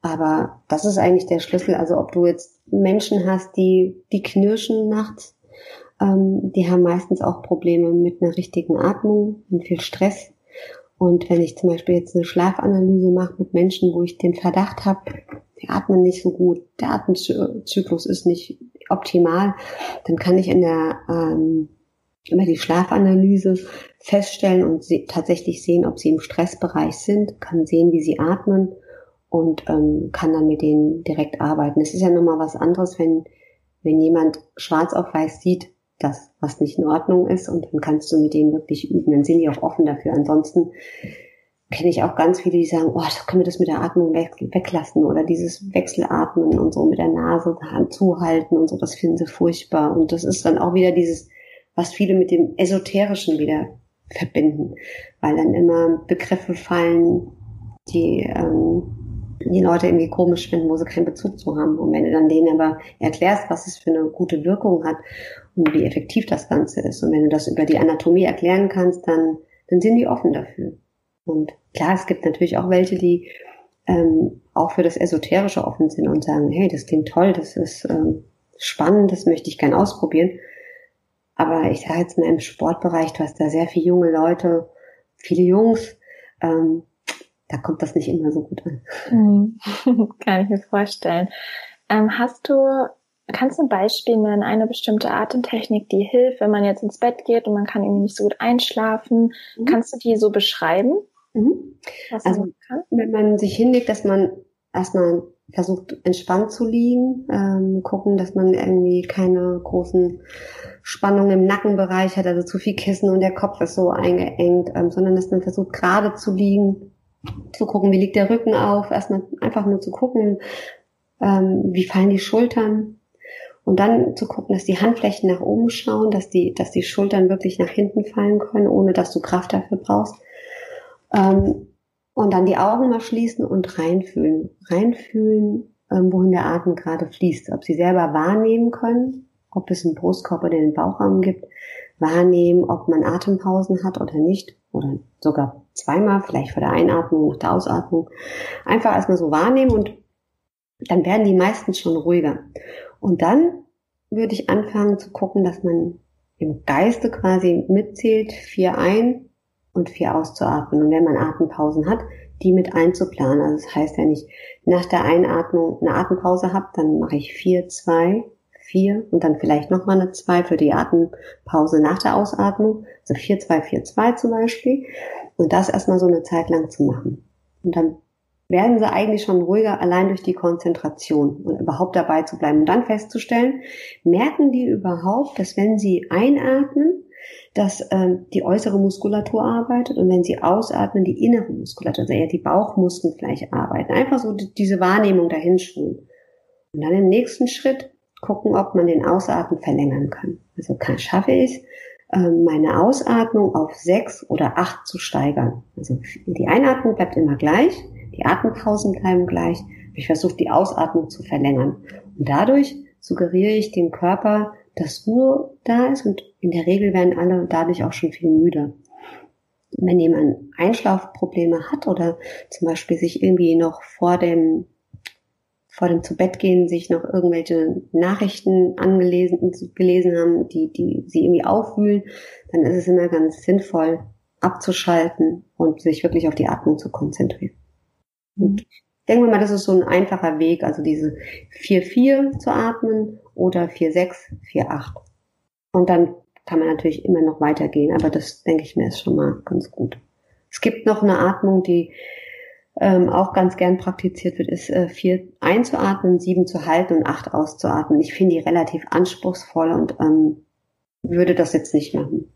aber das ist eigentlich der Schlüssel. Also ob du jetzt Menschen hast, die die knirschen nachts, ähm, die haben meistens auch Probleme mit einer richtigen Atmung und viel Stress. Und wenn ich zum Beispiel jetzt eine Schlafanalyse mache mit Menschen, wo ich den Verdacht habe, die atmen nicht so gut, der Atemzyklus ist nicht optimal, dann kann ich in der ähm, über die Schlafanalyse feststellen und se tatsächlich sehen, ob sie im Stressbereich sind, kann sehen, wie sie atmen und ähm, kann dann mit denen direkt arbeiten. Es ist ja nochmal was anderes, wenn, wenn jemand schwarz auf weiß sieht, dass was nicht in Ordnung ist und dann kannst du mit denen wirklich üben. Dann sind die auch offen dafür. Ansonsten kenne ich auch ganz viele, die sagen, oh, können wir das mit der Atmung weg, weglassen oder dieses Wechselatmen und so mit der Nase zuhalten und so, das finden sie furchtbar. Und das ist dann auch wieder dieses, was viele mit dem Esoterischen wieder verbinden, weil dann immer Begriffe fallen, die ähm, die Leute irgendwie komisch finden, wo sie keinen Bezug zu haben. Und wenn du dann denen aber erklärst, was es für eine gute Wirkung hat und wie effektiv das Ganze ist, und wenn du das über die Anatomie erklären kannst, dann, dann sind die offen dafür. Und klar, es gibt natürlich auch welche, die ähm, auch für das Esoterische offen sind und sagen, hey, das klingt toll, das ist ähm, spannend, das möchte ich gern ausprobieren. Aber ich sage jetzt mal im Sportbereich, du hast da sehr viele junge Leute, viele Jungs, ähm, da kommt das nicht immer so gut an. Mhm. Kann ich mir vorstellen. Ähm, hast du, kannst du ein Beispiel nennen, eine bestimmte Atemtechnik, die hilft, wenn man jetzt ins Bett geht und man kann irgendwie nicht so gut einschlafen? Mhm. Kannst du die so beschreiben? Mhm. Also wenn man sich hinlegt, dass man erstmal versucht entspannt zu liegen, ähm, gucken, dass man irgendwie keine großen Spannungen im Nackenbereich hat, also zu viel Kissen und der Kopf ist so eingeengt, ähm, sondern dass man versucht gerade zu liegen, zu gucken, wie liegt der Rücken auf, erstmal einfach nur zu gucken, ähm, wie fallen die Schultern. Und dann zu gucken, dass die Handflächen nach oben schauen, dass die, dass die Schultern wirklich nach hinten fallen können, ohne dass du Kraft dafür brauchst ähm, und dann die Augen mal schließen und reinfühlen. Reinfühlen, ähm, wohin der Atem gerade fließt. Ob sie selber wahrnehmen können, ob es einen Brustkorb oder den Bauchraum gibt. Wahrnehmen, ob man Atempausen hat oder nicht. Oder sogar zweimal, vielleicht vor der Einatmung, nach der Ausatmung. Einfach erstmal so wahrnehmen und dann werden die meistens schon ruhiger. Und dann würde ich anfangen zu gucken, dass man im Geiste quasi mitzählt, vier ein und vier auszuatmen. Und wenn man Atempausen hat, die mit einzuplanen. Also das heißt ja nicht, nach der Einatmung eine Atempause habe, dann mache ich vier, zwei, vier und dann vielleicht nochmal eine zwei für die Atempause nach der Ausatmung. Also vier, zwei, vier, zwei zum Beispiel. Und das erstmal so eine Zeit lang zu machen. Und dann werden sie eigentlich schon ruhiger allein durch die Konzentration und überhaupt dabei zu bleiben und dann festzustellen, merken die überhaupt, dass wenn sie einatmen, dass ähm, die äußere Muskulatur arbeitet und wenn sie ausatmen, die innere Muskulatur, also eher die Bauchmuskeln vielleicht arbeiten. Einfach so die, diese Wahrnehmung dahin schulen. Und dann im nächsten Schritt gucken, ob man den Ausatmen verlängern kann. Also kann, schaffe ich ähm, meine Ausatmung auf sechs oder acht zu steigern. Also die Einatmung bleibt immer gleich, die Atempausen bleiben gleich. Ich versuche die Ausatmung zu verlängern. Und dadurch suggeriere ich dem Körper, dass Ruhe da ist und in der Regel werden alle dadurch auch schon viel müder. Wenn jemand Einschlafprobleme hat oder zum Beispiel sich irgendwie noch vor dem vor dem Zubettgehen sich noch irgendwelche Nachrichten angelesen gelesen haben, die, die sie irgendwie aufwühlen, dann ist es immer ganz sinnvoll, abzuschalten und sich wirklich auf die Atmung zu konzentrieren. Und denken wir mal, das ist so ein einfacher Weg, also diese 4-4 zu atmen oder 4-6, 4-8. Und dann kann man natürlich immer noch weitergehen, aber das denke ich mir ist schon mal ganz gut. Es gibt noch eine Atmung, die ähm, auch ganz gern praktiziert wird, ist äh, vier einzuatmen, sieben zu halten und acht auszuatmen. Ich finde die relativ anspruchsvoll und ähm, würde das jetzt nicht machen.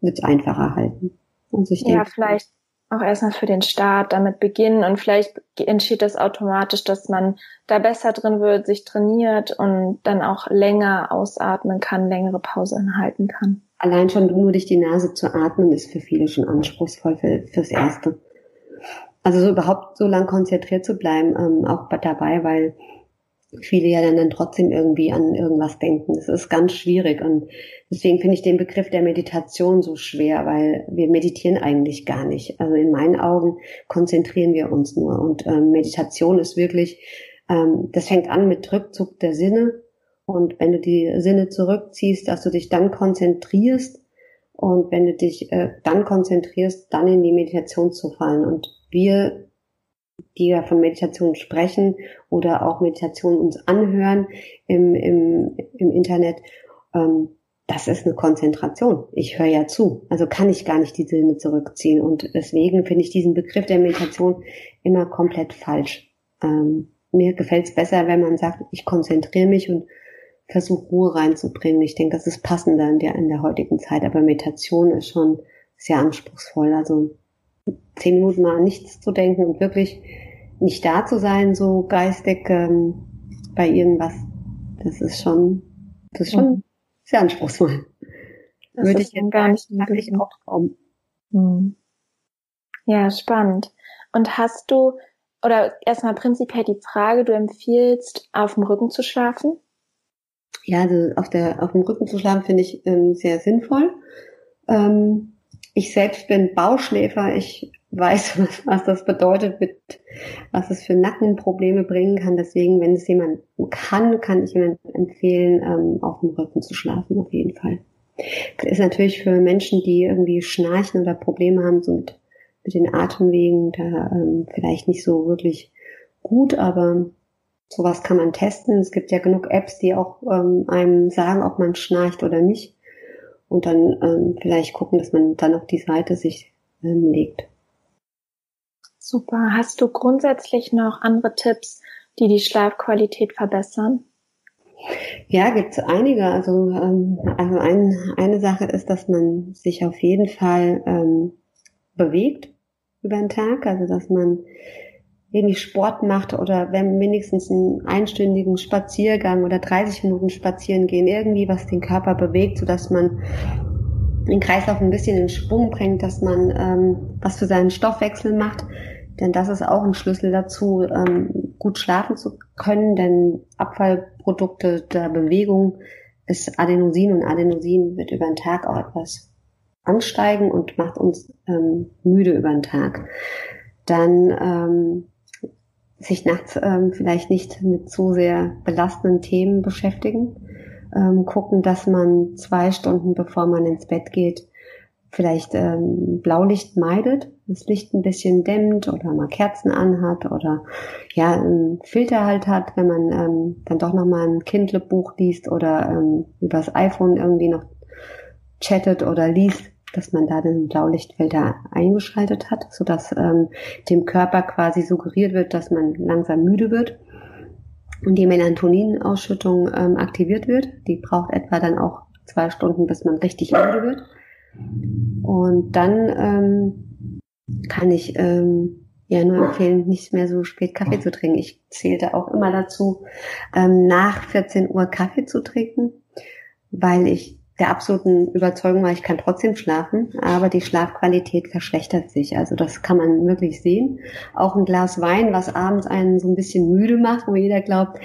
Wird einfacher halten. Also ich denke, ja, vielleicht auch erstmal für den Start damit beginnen und vielleicht entsteht das automatisch, dass man da besser drin wird, sich trainiert und dann auch länger ausatmen kann, längere Pause halten kann. Allein schon nur durch die Nase zu atmen ist für viele schon anspruchsvoll für, fürs Erste. Also so überhaupt so lang konzentriert zu bleiben, ähm, auch dabei, weil viele ja dann, dann trotzdem irgendwie an irgendwas denken. Das ist ganz schwierig und deswegen finde ich den Begriff der Meditation so schwer, weil wir meditieren eigentlich gar nicht. Also in meinen Augen konzentrieren wir uns nur und ähm, Meditation ist wirklich, ähm, das fängt an mit Rückzug der Sinne und wenn du die Sinne zurückziehst, dass du dich dann konzentrierst und wenn du dich äh, dann konzentrierst, dann in die Meditation zu fallen und wir die ja von Meditation sprechen oder auch Meditation uns anhören im, im, im Internet, ähm, das ist eine Konzentration. Ich höre ja zu. Also kann ich gar nicht die Sinne zurückziehen. Und deswegen finde ich diesen Begriff der Meditation immer komplett falsch. Ähm, mir gefällt es besser, wenn man sagt, ich konzentriere mich und versuche Ruhe reinzubringen. Ich denke, das ist passender in der, in der heutigen Zeit. Aber Meditation ist schon sehr anspruchsvoll. Also zehn Minuten mal an nichts zu denken und wirklich nicht da zu sein, so geistig ähm, bei irgendwas, das ist schon, das ist schon mhm. sehr anspruchsvoll. Das Würde ich jetzt gar nicht wirklich auch trauen. Mhm. Ja, spannend. Und hast du, oder erstmal prinzipiell die Frage, du empfiehlst, auf dem Rücken zu schlafen? Ja, also auf der, auf dem Rücken zu schlafen finde ich ähm, sehr sinnvoll. Ähm, ich selbst bin Bauschläfer. Ich weiß, was, das bedeutet, mit, was es für Nackenprobleme bringen kann. Deswegen, wenn es jemand kann, kann ich jemand empfehlen, ähm, auf dem Rücken zu schlafen, auf jeden Fall. Das ist natürlich für Menschen, die irgendwie schnarchen oder Probleme haben, so mit, mit den Atemwegen, da ähm, vielleicht nicht so wirklich gut, aber sowas kann man testen. Es gibt ja genug Apps, die auch ähm, einem sagen, ob man schnarcht oder nicht und dann ähm, vielleicht gucken, dass man dann auf die Seite sich ähm, legt. Super. Hast du grundsätzlich noch andere Tipps, die die Schlafqualität verbessern? Ja, gibt es einige. Also, ähm, also ein, eine Sache ist, dass man sich auf jeden Fall ähm, bewegt über den Tag, also dass man irgendwie Sport macht oder wenn wenigstens einen einstündigen Spaziergang oder 30 Minuten spazieren gehen, irgendwie was den Körper bewegt, so dass man den Kreislauf ein bisschen in Schwung bringt, dass man ähm, was für seinen Stoffwechsel macht. Denn das ist auch ein Schlüssel dazu, ähm, gut schlafen zu können, denn Abfallprodukte der Bewegung ist Adenosin und Adenosin wird über den Tag auch etwas ansteigen und macht uns ähm, müde über den Tag. Dann ähm, sich nachts ähm, vielleicht nicht mit zu sehr belastenden Themen beschäftigen. ähm, gucken, dass man zwei Stunden bevor man ins Bett geht, vielleicht ähm, Blaulicht meidet, das Licht ein bisschen dämmt oder mal Kerzen anhat oder ja einen Filter halt hat, wenn man ähm, dann doch noch mal ein Kindle-Buch liest oder ähm, übers iPhone irgendwie noch chattet oder liest, dass man da den Blaulichtfilter eingeschaltet hat, so dass ähm, dem Körper quasi suggeriert wird, dass man langsam müde wird und die Melatoninausschüttung ähm, aktiviert wird. Die braucht etwa dann auch zwei Stunden, bis man richtig müde wird. Und dann ähm, kann ich ähm, ja nur empfehlen, nicht mehr so spät Kaffee zu trinken. Ich zählte auch immer dazu, ähm, nach 14 Uhr Kaffee zu trinken, weil ich der absoluten Überzeugung war, ich kann trotzdem schlafen, aber die Schlafqualität verschlechtert sich. Also das kann man wirklich sehen. Auch ein Glas Wein, was abends einen so ein bisschen müde macht, wo jeder glaubt,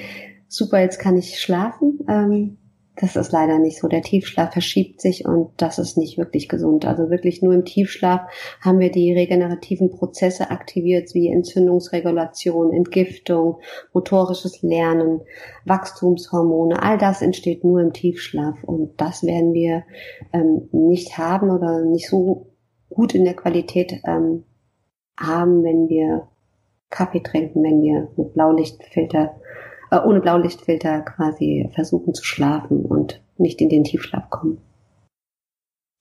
super, jetzt kann ich schlafen. Ähm, das ist leider nicht so. Der Tiefschlaf verschiebt sich und das ist nicht wirklich gesund. Also wirklich nur im Tiefschlaf haben wir die regenerativen Prozesse aktiviert, wie Entzündungsregulation, Entgiftung, motorisches Lernen, Wachstumshormone. All das entsteht nur im Tiefschlaf und das werden wir ähm, nicht haben oder nicht so gut in der Qualität ähm, haben, wenn wir Kaffee trinken, wenn wir mit Blaulichtfilter äh, ohne Blaulichtfilter quasi versuchen zu schlafen und nicht in den Tiefschlaf kommen.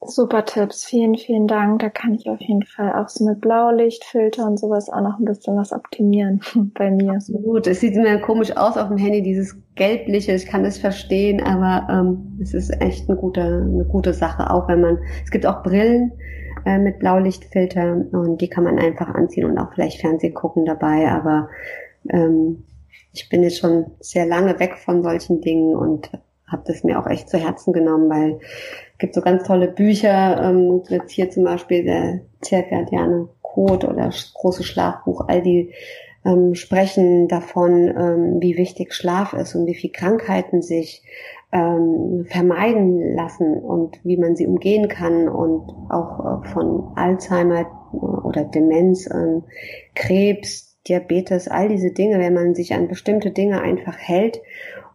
Super Tipps, vielen, vielen Dank. Da kann ich auf jeden Fall auch so mit Blaulichtfilter und sowas auch noch ein bisschen was optimieren bei mir. Absolut. Es sieht immer komisch aus auf dem Handy, dieses gelbliche. Ich kann das verstehen, aber ähm, es ist echt eine gute, eine gute Sache. Auch wenn man, es gibt auch Brillen äh, mit Blaulichtfilter und die kann man einfach anziehen und auch vielleicht Fernsehen gucken dabei. Aber ähm, ich bin jetzt schon sehr lange weg von solchen Dingen und habe das mir auch echt zu Herzen genommen, weil es gibt so ganz tolle Bücher, ähm, jetzt hier zum Beispiel der zirkadiane Code oder das große Schlafbuch, all die ähm, sprechen davon, ähm, wie wichtig Schlaf ist und wie viel Krankheiten sich ähm, vermeiden lassen und wie man sie umgehen kann und auch äh, von Alzheimer oder Demenz, ähm, Krebs, Diabetes, all diese Dinge, wenn man sich an bestimmte Dinge einfach hält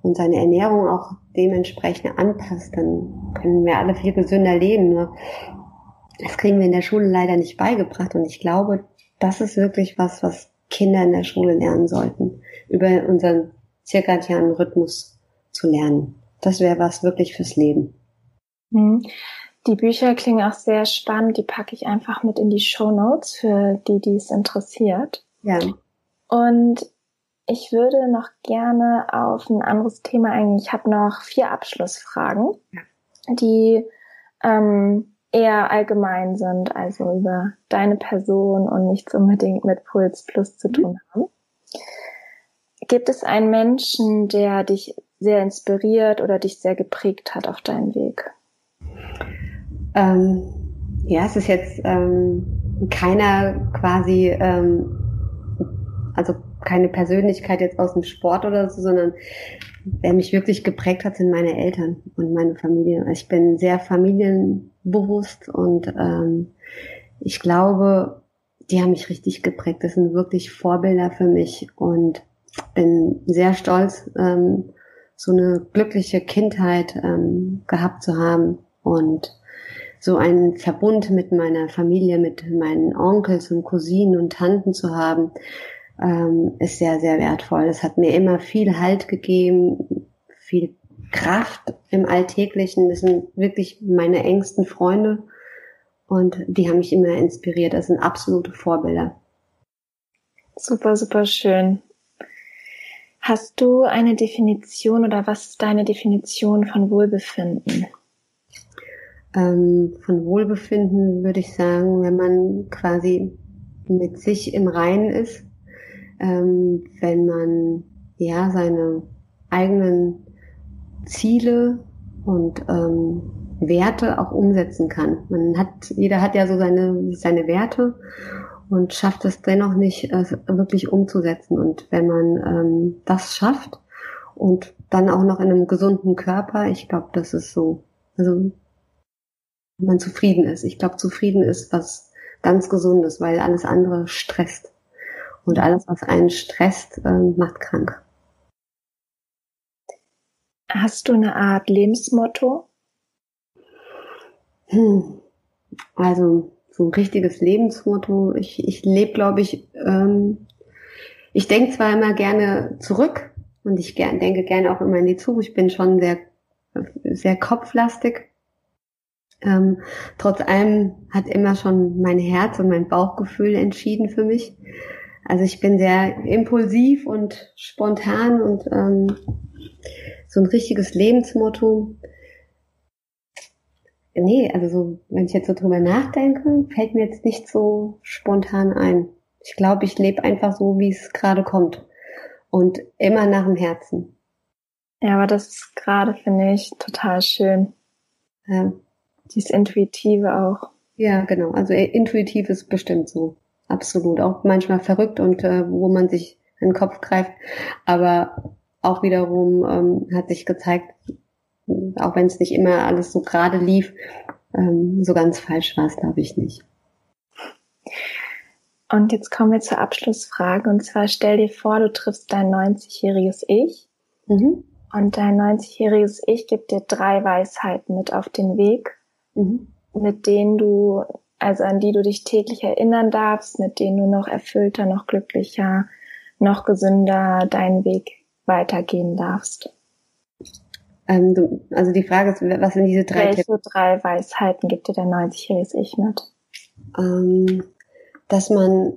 und seine Ernährung auch dementsprechend anpasst, dann können wir alle viel gesünder leben. Nur das kriegen wir in der Schule leider nicht beigebracht und ich glaube, das ist wirklich was, was Kinder in der Schule lernen sollten, über unseren zirkadianen Rhythmus zu lernen. Das wäre was wirklich fürs Leben. Mhm. Die Bücher klingen auch sehr spannend. Die packe ich einfach mit in die Show Notes für die, die es interessiert. Ja. Und ich würde noch gerne auf ein anderes Thema eingehen. Ich habe noch vier Abschlussfragen, die ähm, eher allgemein sind, also über deine Person und nichts unbedingt mit Puls Plus zu mhm. tun haben. Gibt es einen Menschen, der dich sehr inspiriert oder dich sehr geprägt hat auf deinem Weg? Ähm, ja, es ist jetzt ähm, keiner quasi ähm, also keine Persönlichkeit jetzt aus dem Sport oder so, sondern wer mich wirklich geprägt hat, sind meine Eltern und meine Familie. Ich bin sehr familienbewusst und ähm, ich glaube, die haben mich richtig geprägt. Das sind wirklich Vorbilder für mich und bin sehr stolz, ähm, so eine glückliche Kindheit ähm, gehabt zu haben und so einen Verbund mit meiner Familie, mit meinen Onkels und Cousinen und Tanten zu haben, ähm, ist sehr, sehr wertvoll. Es hat mir immer viel Halt gegeben, viel Kraft im Alltäglichen. Das sind wirklich meine engsten Freunde und die haben mich immer inspiriert. Das sind absolute Vorbilder. Super, super schön. Hast du eine Definition oder was ist deine Definition von Wohlbefinden? Ähm, von Wohlbefinden würde ich sagen, wenn man quasi mit sich im Reinen ist, ähm, wenn man ja seine eigenen Ziele und ähm, Werte auch umsetzen kann. Man hat, jeder hat ja so seine, seine Werte und schafft es dennoch nicht äh, wirklich umzusetzen. Und wenn man ähm, das schafft und dann auch noch in einem gesunden Körper, ich glaube, das ist so, also man zufrieden ist. Ich glaube, zufrieden ist was ganz Gesundes, weil alles andere stresst. Und alles, was einen stresst, ähm, macht krank. Hast du eine Art Lebensmotto? Hm. Also so ein richtiges Lebensmotto. Ich, ich lebe, glaube ich, ähm, ich denke zwar immer gerne zurück und ich gern, denke gerne auch immer in die Zukunft. Ich bin schon sehr, sehr kopflastig. Ähm, trotz allem hat immer schon mein Herz und mein Bauchgefühl entschieden für mich. Also ich bin sehr impulsiv und spontan und ähm, so ein richtiges Lebensmotto. Nee, also so, wenn ich jetzt so drüber nachdenke, fällt mir jetzt nicht so spontan ein. Ich glaube, ich lebe einfach so, wie es gerade kommt. Und immer nach dem Herzen. Ja, aber das ist gerade, finde ich, total schön. Ja. Dieses Intuitive auch. Ja, genau. Also äh, intuitiv ist bestimmt so. Absolut. Auch manchmal verrückt und äh, wo man sich in den Kopf greift. Aber auch wiederum ähm, hat sich gezeigt, auch wenn es nicht immer alles so gerade lief, ähm, so ganz falsch war es, glaube ich, nicht. Und jetzt kommen wir zur Abschlussfrage. Und zwar stell dir vor, du triffst dein 90-jähriges Ich. Mhm. Und dein 90-jähriges Ich gibt dir drei Weisheiten mit auf den Weg, mhm. mit denen du, also an die du dich täglich erinnern darfst, mit denen du noch erfüllter, noch glücklicher, noch gesünder deinen Weg weitergehen darfst. Ähm, du, also die Frage ist, was sind diese drei Welche Tipps? drei Weisheiten gibt dir dein 90-jähriges Ich mit? Ähm, dass man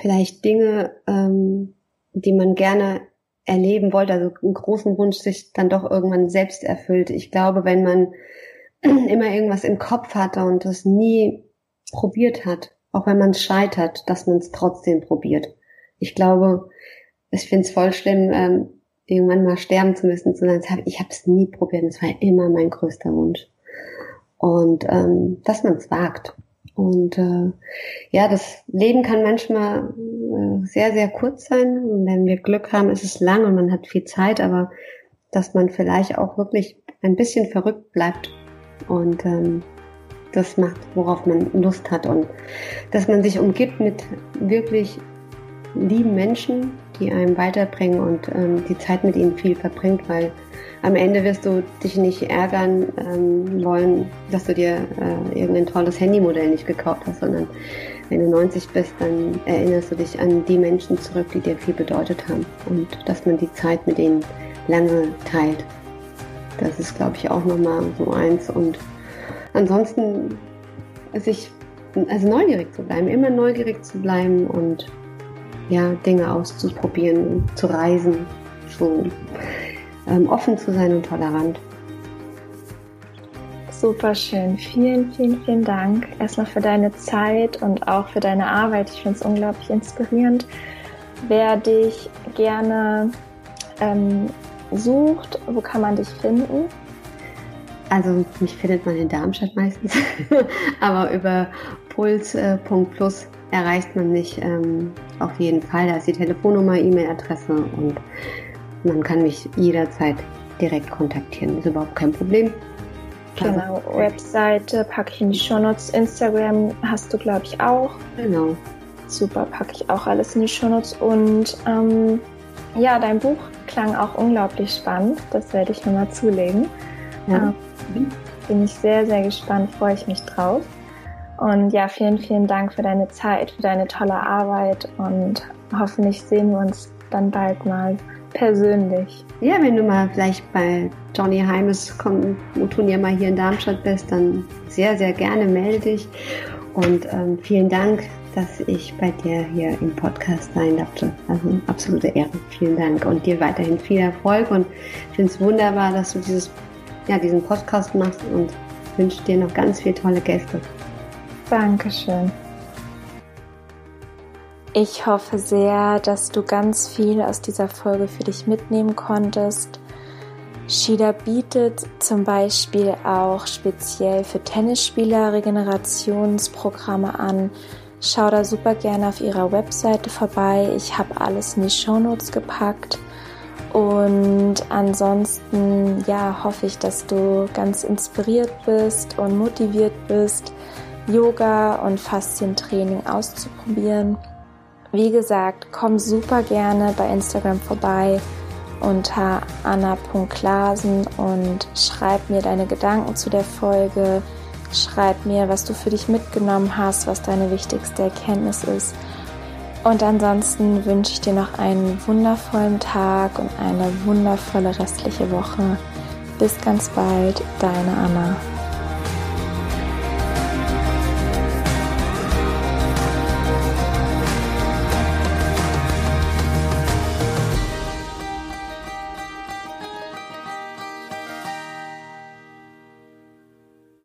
vielleicht Dinge, ähm, die man gerne erleben wollte, also einen großen Wunsch sich dann doch irgendwann selbst erfüllt. Ich glaube, wenn man immer irgendwas im Kopf hatte und das nie probiert hat, auch wenn man scheitert, dass man es trotzdem probiert. Ich glaube, ich finde es voll schlimm, ähm, irgendwann mal sterben zu müssen, zu sagen, ich habe es nie probiert, es war immer mein größter Wunsch. Und ähm, dass man es wagt. Und äh, ja, das Leben kann manchmal äh, sehr, sehr kurz sein. Und wenn wir Glück haben, ist es lang und man hat viel Zeit, aber dass man vielleicht auch wirklich ein bisschen verrückt bleibt und ähm, das macht, worauf man Lust hat und dass man sich umgibt mit wirklich lieben Menschen, die einem weiterbringen und ähm, die Zeit mit ihnen viel verbringt, weil am Ende wirst du dich nicht ärgern ähm, wollen, dass du dir äh, irgendein tolles Handymodell nicht gekauft hast, sondern wenn du 90 bist, dann erinnerst du dich an die Menschen zurück, die dir viel bedeutet haben und dass man die Zeit mit denen lange teilt. Das ist, glaube ich, auch nochmal so eins und ansonsten sich also neugierig zu bleiben, immer neugierig zu bleiben und ja, Dinge auszuprobieren, zu reisen, so ähm, offen zu sein und tolerant. Super schön. Vielen, vielen, vielen Dank erstmal für deine Zeit und auch für deine Arbeit. Ich finde es unglaublich inspirierend. Wer dich gerne ähm, sucht, wo kann man dich finden? Also mich findet man in Darmstadt meistens, aber über puls.plus erreicht man mich ähm, auf jeden Fall. Da ist die Telefonnummer, E-Mail-Adresse und man kann mich jederzeit direkt kontaktieren. Ist überhaupt kein Problem. Genau, also, Webseite packe ich in die Shownotes. Instagram hast du, glaube ich, auch. Genau. Super, packe ich auch alles in die Shownotes. Und ähm, ja, dein Buch klang auch unglaublich spannend. Das werde ich mir mal zulegen. Ja. Ähm, bin ich sehr, sehr gespannt, freue ich mich drauf. Und ja, vielen, vielen Dank für deine Zeit, für deine tolle Arbeit und hoffentlich sehen wir uns dann bald mal persönlich. Ja, wenn du mal vielleicht bei Johnny Heimes Turnier mal hier in Darmstadt bist, dann sehr, sehr gerne melde dich. Und ähm, vielen Dank, dass ich bei dir hier im Podcast sein durfte. Also absolute Ehre. Vielen Dank und dir weiterhin viel Erfolg und ich finde es wunderbar, dass du dieses, ja, diesen Podcast machst und wünsche dir noch ganz viele tolle Gäste. Dankeschön. Ich hoffe sehr, dass du ganz viel aus dieser Folge für dich mitnehmen konntest. Shida bietet zum Beispiel auch speziell für Tennisspieler Regenerationsprogramme an. Schau da super gerne auf ihrer Webseite vorbei. Ich habe alles in die Shownotes gepackt. Und ansonsten, ja, hoffe ich, dass du ganz inspiriert bist und motiviert bist, Yoga und Faszientraining auszuprobieren. Wie gesagt, komm super gerne bei Instagram vorbei unter anna.glasen und schreib mir deine Gedanken zu der Folge. Schreib mir, was du für dich mitgenommen hast, was deine wichtigste Erkenntnis ist. Und ansonsten wünsche ich dir noch einen wundervollen Tag und eine wundervolle restliche Woche. Bis ganz bald, deine Anna.